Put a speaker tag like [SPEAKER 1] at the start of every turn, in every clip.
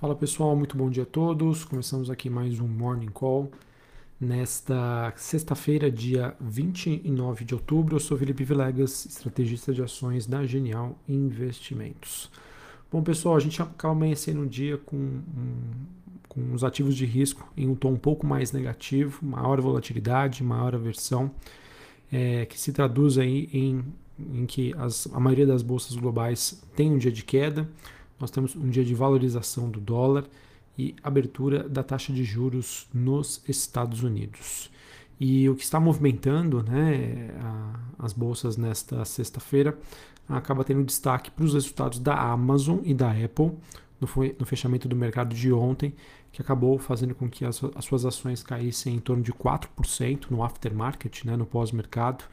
[SPEAKER 1] Fala pessoal, muito bom dia a todos. Começamos aqui mais um Morning Call. Nesta sexta-feira, dia 29 de outubro, eu sou Felipe Vilegas, estrategista de ações da Genial Investimentos. Bom pessoal, a gente acaba amanhecendo um dia com, com os ativos de risco em um tom um pouco mais negativo, maior volatilidade, maior aversão, é, que se traduz aí em, em que as, a maioria das bolsas globais tem um dia de queda nós temos um dia de valorização do dólar e abertura da taxa de juros nos Estados Unidos. E o que está movimentando né, a, as bolsas nesta sexta-feira acaba tendo destaque para os resultados da Amazon e da Apple no, no, fechamento do mercado de ontem, que acabou fazendo com que as, as suas ações caíssem em torno de 4% no aftermarket, né, no pós-mercado.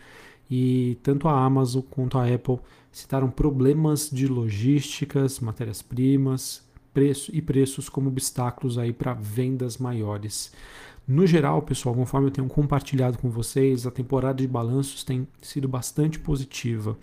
[SPEAKER 1] E tanto a Amazon quanto a Apple citaram problemas de logísticas, matérias-primas, preço e preços como obstáculos aí para vendas maiores. No geral, pessoal, conforme eu tenho compartilhado com vocês, a temporada de balanços tem sido bastante positiva.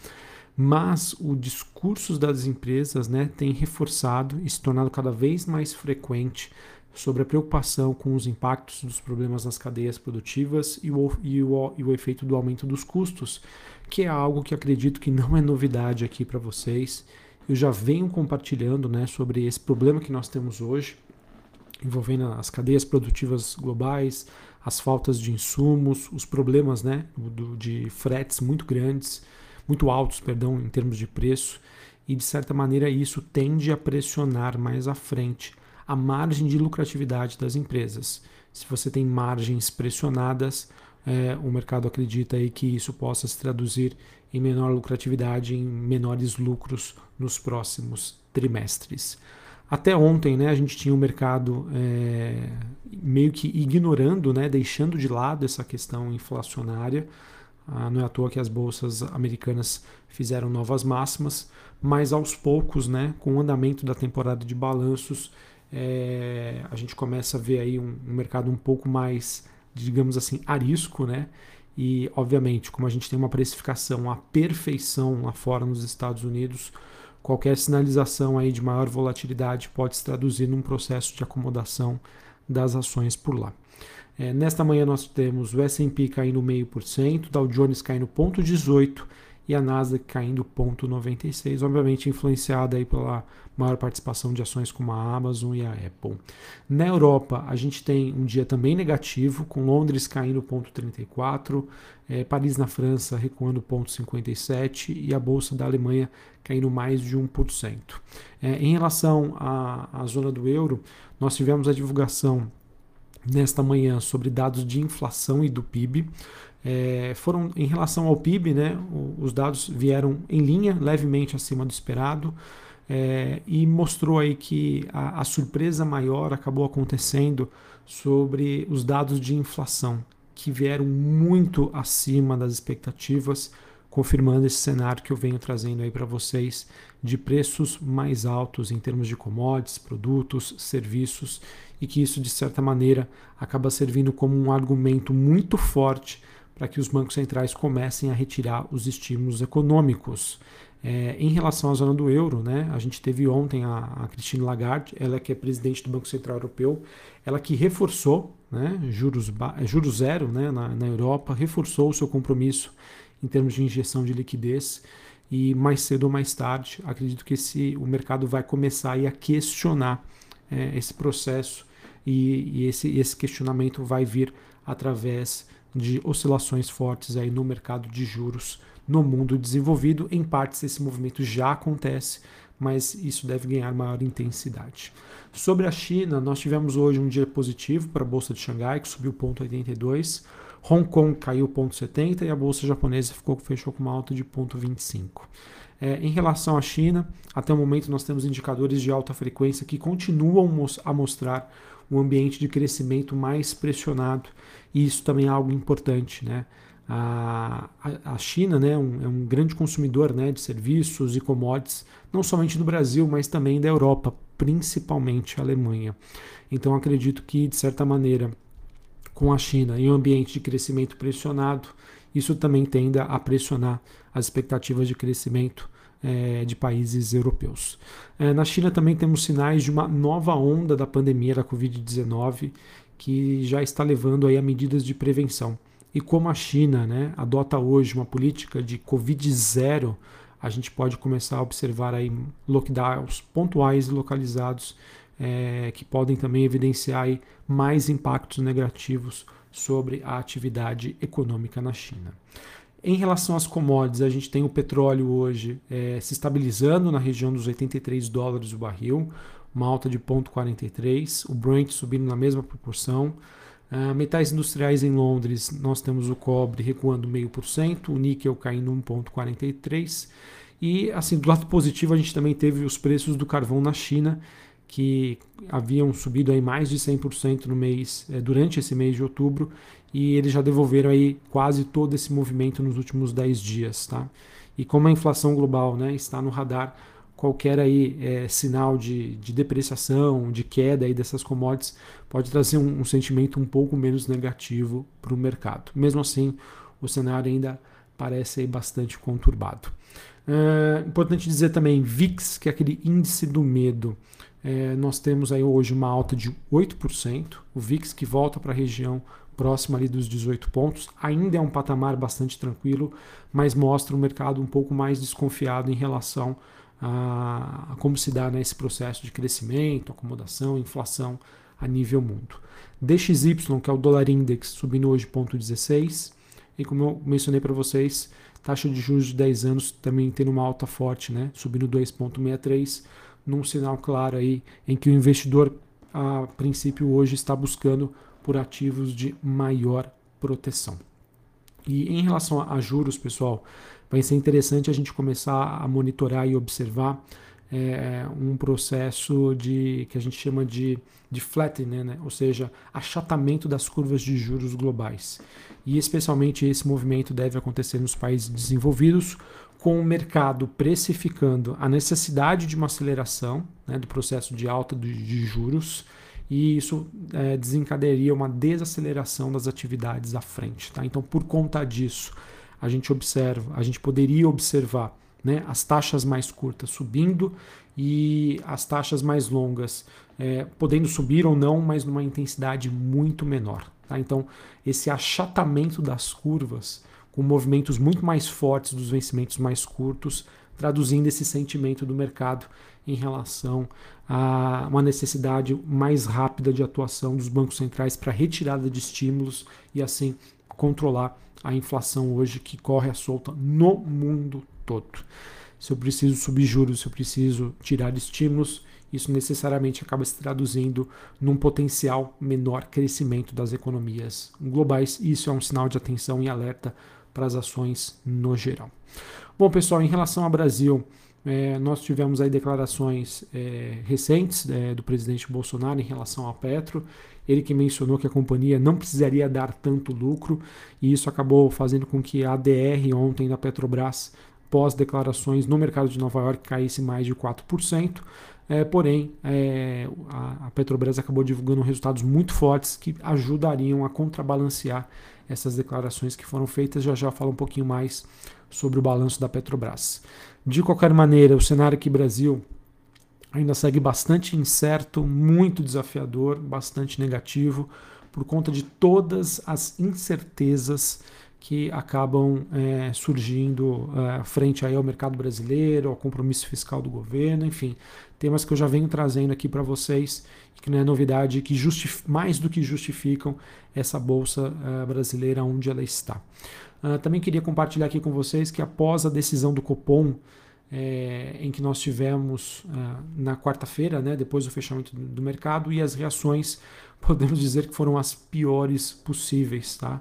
[SPEAKER 1] Mas o discurso das empresas né, tem reforçado e se tornado cada vez mais frequente sobre a preocupação com os impactos dos problemas nas cadeias produtivas e o, e o, e o efeito do aumento dos custos, que é algo que acredito que não é novidade aqui para vocês. Eu já venho compartilhando né, sobre esse problema que nós temos hoje, envolvendo as cadeias produtivas globais, as faltas de insumos, os problemas né, do, de fretes muito grandes, muito altos, perdão, em termos de preço, e de certa maneira isso tende a pressionar mais à frente a margem de lucratividade das empresas. Se você tem margens pressionadas, é, o mercado acredita aí que isso possa se traduzir em menor lucratividade, em menores lucros nos próximos trimestres. Até ontem, né, a gente tinha o mercado é, meio que ignorando, né, deixando de lado essa questão inflacionária. Ah, não é à toa que as bolsas americanas fizeram novas máximas, mas aos poucos, né, com o andamento da temporada de balanços, é, a gente começa a ver aí um, um, mercado um pouco mais, digamos assim, arisco, né? E, obviamente, como a gente tem uma precificação à perfeição lá fora nos Estados Unidos, qualquer sinalização aí de maior volatilidade pode se traduzir num processo de acomodação das ações por lá. É, nesta manhã nós temos o S&P caindo meio por cento, Dow Jones caindo 0,18 e a Nasdaq caindo 0,96, obviamente influenciada aí pela maior participação de ações como a Amazon e a Apple. Na Europa, a gente tem um dia também negativo, com Londres caindo 0,34, é, Paris na França recuando 0,57 e a Bolsa da Alemanha caindo mais de 1%. É, em relação à, à zona do euro, nós tivemos a divulgação nesta manhã sobre dados de inflação e do PIB. É, foram em relação ao PIB, né, os dados vieram em linha, levemente acima do esperado, é, e mostrou aí que a, a, surpresa maior acabou acontecendo sobre os dados de inflação, que vieram muito acima das expectativas, confirmando esse cenário que eu venho trazendo aí para vocês de preços mais altos em termos de commodities, produtos, serviços, e que isso de certa maneira acaba servindo como um argumento muito forte para que os bancos centrais comecem a retirar os estímulos econômicos. É, em relação à zona do euro, né, a gente teve ontem a, a Christine Lagarde, ela que é presidente do Banco Central Europeu, ela que reforçou né, juros, juros zero né, na, na Europa, reforçou o seu compromisso em termos de injeção de liquidez e mais cedo ou mais tarde, acredito que esse, o mercado vai começar a questionar é, esse processo e, e esse, esse questionamento vai vir através de oscilações fortes aí no mercado de juros no mundo desenvolvido. Em partes, esse movimento já acontece, mas isso deve ganhar maior intensidade. Sobre a China, nós tivemos hoje um dia positivo para a Bolsa de Xangai, que subiu 0,82. Hong Kong caiu 0,70 e a Bolsa japonesa ficou, fechou com uma alta de 0,25. É, em relação à China, até o momento nós temos indicadores de alta frequência que continuam a mostrar um ambiente de crescimento mais pressionado e isso também é algo importante, né? A, a, China né, um, é um grande consumidor né, de serviços e commodities, não somente do Brasil, mas também da Europa, principalmente a Alemanha. Então acredito que, de certa maneira, com a China em um ambiente de crescimento pressionado, isso também tende a pressionar as expectativas de crescimento é, de países europeus. É, na China também temos sinais de uma nova onda da pandemia da Covid-19 que já está levando aí a medidas de prevenção. E como a China né, adota hoje uma política de Covid zero, a gente pode começar a observar aí lockdowns pontuais e localizados é, que podem também evidenciar mais impactos negativos sobre a atividade econômica na China. Em relação às commodities, a gente tem o petróleo hoje é, se estabilizando na região dos 83 dólares o barril, uma alta de 0,43, o Brent subindo na mesma proporção. Uh, metais industriais em Londres, nós temos o cobre recuando 0,5%, o níquel caindo 1,43%. E assim, do lado positivo, a gente também teve os preços do carvão na China, que haviam subido aí mais de 100% no mês, é, durante esse mês de outubro, e eles já devolveram aí quase todo esse movimento nos últimos 10 dias. Tá? E como a inflação global né, está no radar, qualquer aí é, sinal de, de, depreciação, de queda aí dessas commodities pode trazer um, um sentimento um pouco menos negativo para o mercado. Mesmo assim, o cenário ainda parece aí bastante conturbado. É, importante dizer também, VIX, que é aquele índice do medo. É, nós temos aí hoje uma alta de 8%, o VIX que volta para a região próxima ali dos 18 pontos, ainda é um patamar bastante tranquilo, mas mostra um mercado um pouco mais desconfiado em relação a, a como se dá né, esse processo de crescimento, acomodação, inflação a nível mundo. DXY, que é o dólar index, subindo hoje 0,16, e como eu mencionei para vocês, taxa de juros de 10 anos também tendo uma alta forte, né, subindo 2,63, num sinal claro aí em que o investidor, a princípio, hoje está buscando por ativos de maior proteção. E em relação a juros, pessoal, vai ser interessante a gente começar a monitorar e observar é, um processo de que a gente chama de, de flattening, né? ou seja, achatamento das curvas de juros globais. E especialmente esse movimento deve acontecer nos países desenvolvidos, com o mercado precificando a necessidade de uma aceleração né, do processo de alta de, juros e isso é, desencadearia uma desaceleração das atividades à frente. Tá? Então, por conta disso, a gente observa, a gente poderia observar né, as taxas mais curtas subindo e as taxas mais longas é, podendo subir ou não, mas numa intensidade muito menor. Tá? Então, esse achatamento das curvas com movimentos muito mais fortes dos vencimentos mais curtos, traduzindo esse sentimento do mercado em relação a uma necessidade mais rápida de atuação dos bancos centrais para retirada de estímulos e assim controlar a inflação hoje que corre à solta no mundo todo. Se eu preciso subir juros, se eu preciso tirar estímulos, isso necessariamente acaba se traduzindo num potencial menor crescimento das economias globais. Isso é um sinal de atenção e alerta para as ações no geral. Bom, pessoal, em relação ao Brasil, é, nós tivemos aí declarações é, recentes é, do presidente Bolsonaro em relação à Petro. Ele que mencionou que a companhia não precisaria dar tanto lucro, e isso acabou fazendo com que a ADR ontem da Petrobras, pós declarações no mercado de Nova York, caísse mais de 4%. É, porém, é, a, a, Petrobras acabou divulgando resultados muito fortes que ajudariam a contrabalancear essas declarações que foram feitas. Já já falo um pouquinho mais sobre o balanço da Petrobras. De qualquer maneira, o cenário aqui Brasil ainda segue bastante incerto, muito desafiador, bastante negativo, por conta de todas as incertezas que acabam é, surgindo é, frente aí ao mercado brasileiro, ao compromisso fiscal do governo, enfim, temas que eu já venho trazendo aqui para vocês, que não é novidade, que mais do que justificam essa bolsa uh, brasileira onde ela está. Uh, também queria compartilhar aqui com vocês que após a decisão do Copom, é, em que nós tivemos uh, na quarta-feira, né, depois do fechamento do, do, mercado, e as reações, podemos dizer que foram as piores possíveis. Tá?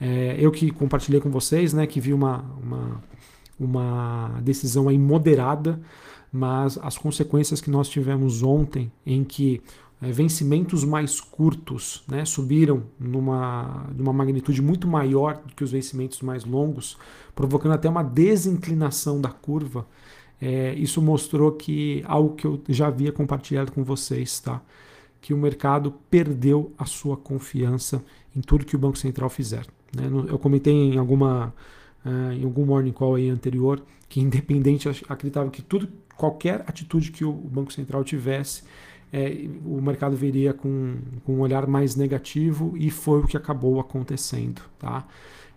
[SPEAKER 1] É, eu que compartilhei com vocês, né, que vi uma, uma, uma decisão aí moderada, mas as consequências que nós tivemos ontem, em que é, vencimentos mais curtos né, subiram numa, numa magnitude muito maior do que os vencimentos mais longos, provocando até uma desinclinação da curva. É, isso mostrou que algo que eu já havia compartilhado com vocês, tá? que o mercado perdeu a sua confiança em tudo que o Banco Central fizer. Né? Eu comentei em alguma uh, em algum morning call aí anterior, que independente acreditava que tudo, qualquer atitude que o Banco Central tivesse, é, o mercado veria com, com um olhar mais negativo e foi o que acabou acontecendo, tá?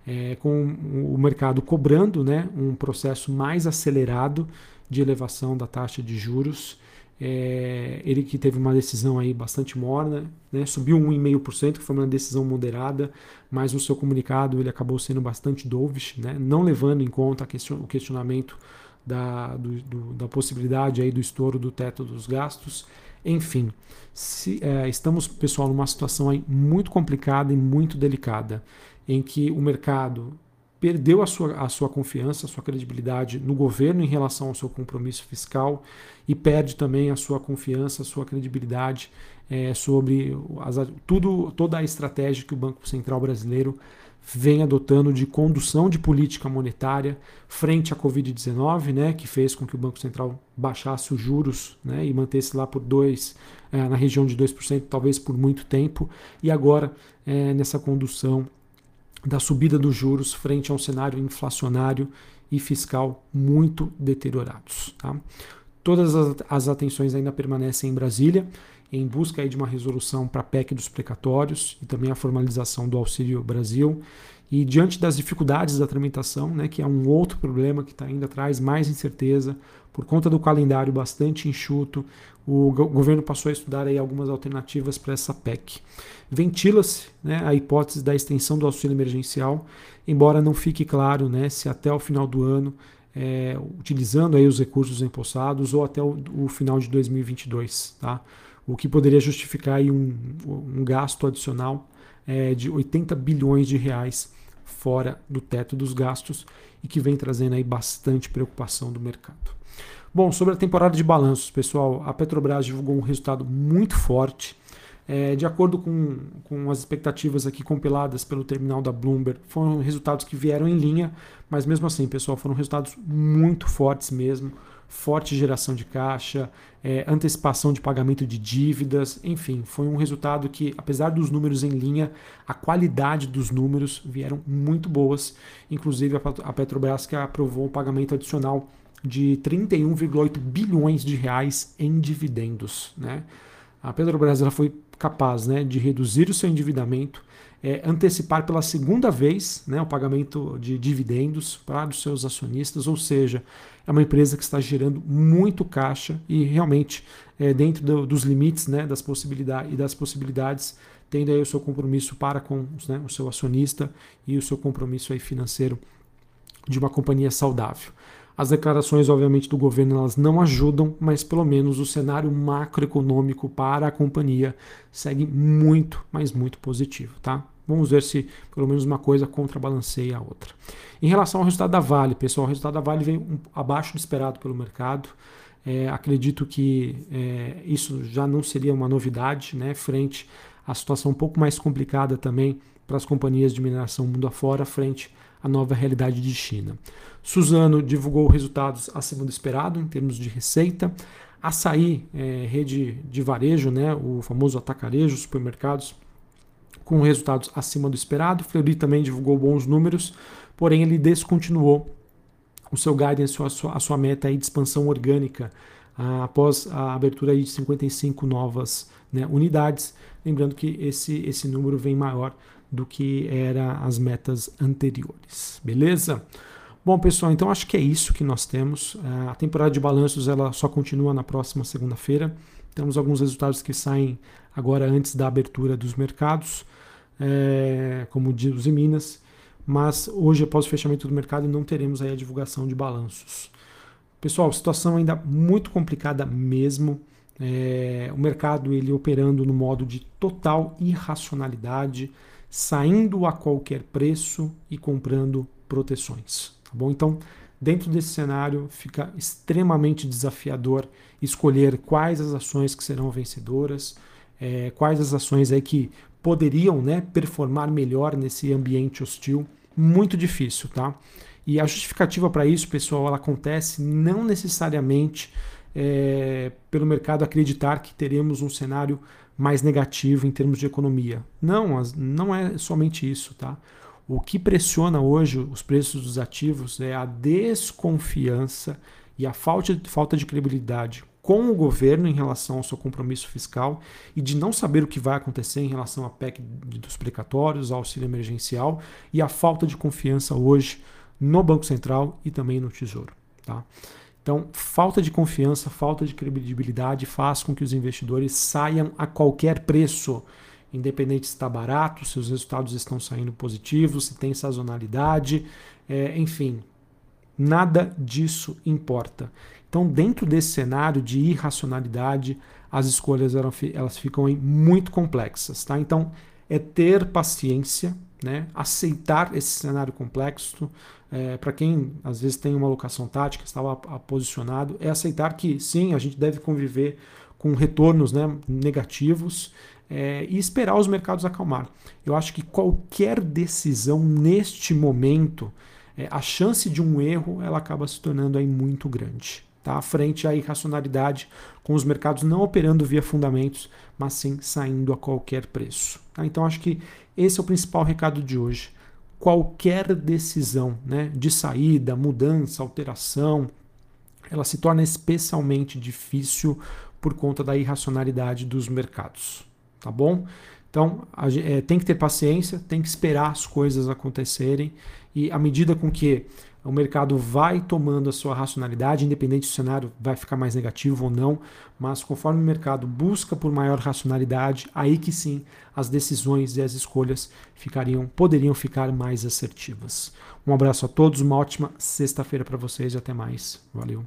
[SPEAKER 1] É, com o mercado cobrando né, um processo mais acelerado de elevação da taxa de juros. É, ele que teve uma decisão aí bastante morna, né, subiu 1,5%, que foi uma decisão moderada, mas no seu comunicado ele acabou sendo bastante dovish, né, não levando em conta question, o questionamento da, do, do, da possibilidade aí do estouro do teto dos gastos. Enfim, se, é, estamos, pessoal, numa situação aí muito complicada e muito delicada, em que o mercado perdeu a sua, a sua confiança, a sua credibilidade no governo em relação ao seu compromisso fiscal e perde também a sua confiança, a sua credibilidade é, sobre as, tudo, toda a estratégia que o Banco Central Brasileiro vem adotando de condução de política monetária frente à Covid-19, né, que fez com que o Banco Central baixasse os juros né, e mantesse lá por dois, é, na região de 2%, talvez por muito tempo, e agora é, nessa condução da subida dos juros frente a um cenário inflacionário e fiscal muito deteriorados. Tá? Todas as atenções ainda permanecem em Brasília, em busca de uma resolução para a PEC dos precatórios e também a formalização do Auxílio Brasil. E diante das dificuldades da tramitação, né, que é um outro problema que tá, ainda traz mais incerteza, por conta do calendário bastante enxuto, o governo passou a estudar aí algumas alternativas para essa PEC. Ventila-se né, a hipótese da extensão do auxílio emergencial, embora não fique claro né, se até o final do ano, é, utilizando aí os recursos empossados ou até o, o final de 2022. Tá? o que poderia justificar aí um, um gasto adicional é, de 80 bilhões de reais fora do teto dos gastos e que vem trazendo aí bastante preocupação do mercado. Bom, sobre a temporada de balanços, pessoal, a Petrobras divulgou um resultado muito forte. É, de acordo com, com as expectativas aqui compiladas pelo terminal da Bloomberg, foram resultados que vieram em linha, mas mesmo assim, pessoal, foram resultados muito fortes mesmo forte geração de caixa, é, antecipação de pagamento de dívidas, enfim, foi um resultado que, apesar dos números em linha, a qualidade dos números vieram muito boas. Inclusive a Petrobras que aprovou o pagamento adicional de 31,8 bilhões de reais em dividendos. Né? A Petrobras ela foi capaz né, de reduzir o seu endividamento, é, antecipar pela segunda vez né, o pagamento de dividendos para os seus acionistas, ou seja, é uma empresa que está gerando muito caixa e realmente é, dentro do, dos limites né, das possibilidades e das possibilidades tendo aí o seu compromisso para com né, o seu acionista e o seu compromisso aí financeiro de uma companhia saudável. As declarações, obviamente, do governo elas não ajudam, mas pelo menos o cenário macroeconômico para a companhia segue muito, mas muito positivo, tá? Vamos ver se pelo menos uma coisa contrabalanceia a outra. Em relação ao resultado da Vale, pessoal, o resultado da Vale veio um, abaixo do esperado pelo mercado. É, acredito que é, isso já não seria uma novidade, né, frente à situação um pouco mais complicada também para as companhias de mineração mundo afora, frente à nova realidade de China. Suzano divulgou resultados acima do esperado em termos de receita. Açaí, é, rede de varejo, né, o famoso atacarejo, supermercados, com resultados acima do esperado. Fleury também divulgou bons números, porém ele descontinuou o seu guidance, a sua, a sua meta de expansão orgânica ah, após a abertura de 55 novas né, unidades. Lembrando que esse, esse número vem maior do que era as metas anteriores. Beleza? Bom, pessoal, então acho que é isso que nós temos. Ah, a temporada de balanços ela só continua na próxima segunda-feira. Temos alguns resultados que saem agora antes da abertura dos mercados, é, como os em Minas, mas hoje, após o fechamento do mercado, não teremos aí a divulgação de balanços. Pessoal, situação ainda muito complicada mesmo. É, o mercado ele operando no modo de total irracionalidade, saindo a qualquer preço e comprando proteções. Tá bom? Então, Dentro desse cenário, fica extremamente desafiador escolher quais as ações que serão vencedoras, é, quais as ações aí que poderiam né, performar melhor nesse ambiente hostil. Muito difícil, tá? E a justificativa para isso, pessoal, ela acontece não necessariamente é, pelo mercado acreditar que teremos um cenário mais negativo em termos de economia. Não, não é somente isso, tá? O que pressiona hoje os preços dos ativos é a desconfiança e a falta, falta de credibilidade com o governo em relação ao seu compromisso fiscal e de não saber o que vai acontecer em relação à PEC dos precatórios, ao auxílio emergencial e a falta de confiança hoje no Banco Central e também no Tesouro. Tá? Então, falta de confiança, falta de credibilidade faz com que os investidores saiam a qualquer preço, independente se está barato, se os resultados estão saindo positivos, se tem sazonalidade, é, enfim, nada disso importa. Então, dentro desse cenário de irracionalidade, as escolhas elas ficam muito complexas. Tá? Então, é ter paciência, né? aceitar esse cenário complexo. É, Para quem às vezes tem uma alocação tática, estava posicionado, é aceitar que sim, a gente deve conviver com retornos né, negativos é, e esperar os mercados acalmar. Eu acho que qualquer decisão neste momento, é, a chance de um erro ela acaba se tornando aí muito grande tá? frente à irracionalidade, com os mercados não operando via fundamentos, mas sim saindo a qualquer preço. Tá? Então acho que esse é o principal recado de hoje. Qualquer decisão né, de saída, mudança, alteração, ela se torna especialmente difícil por conta da irracionalidade dos mercados. Tá bom? Então, é, tem que ter paciência, tem que esperar as coisas acontecerem e à medida com que o mercado vai tomando a sua racionalidade, independente se o cenário vai ficar mais negativo ou não, mas conforme o mercado busca por maior racionalidade, aí que sim as decisões e as escolhas ficariam, poderiam ficar mais assertivas. Um abraço a todos, uma ótima sexta-feira para vocês e até mais. Valeu.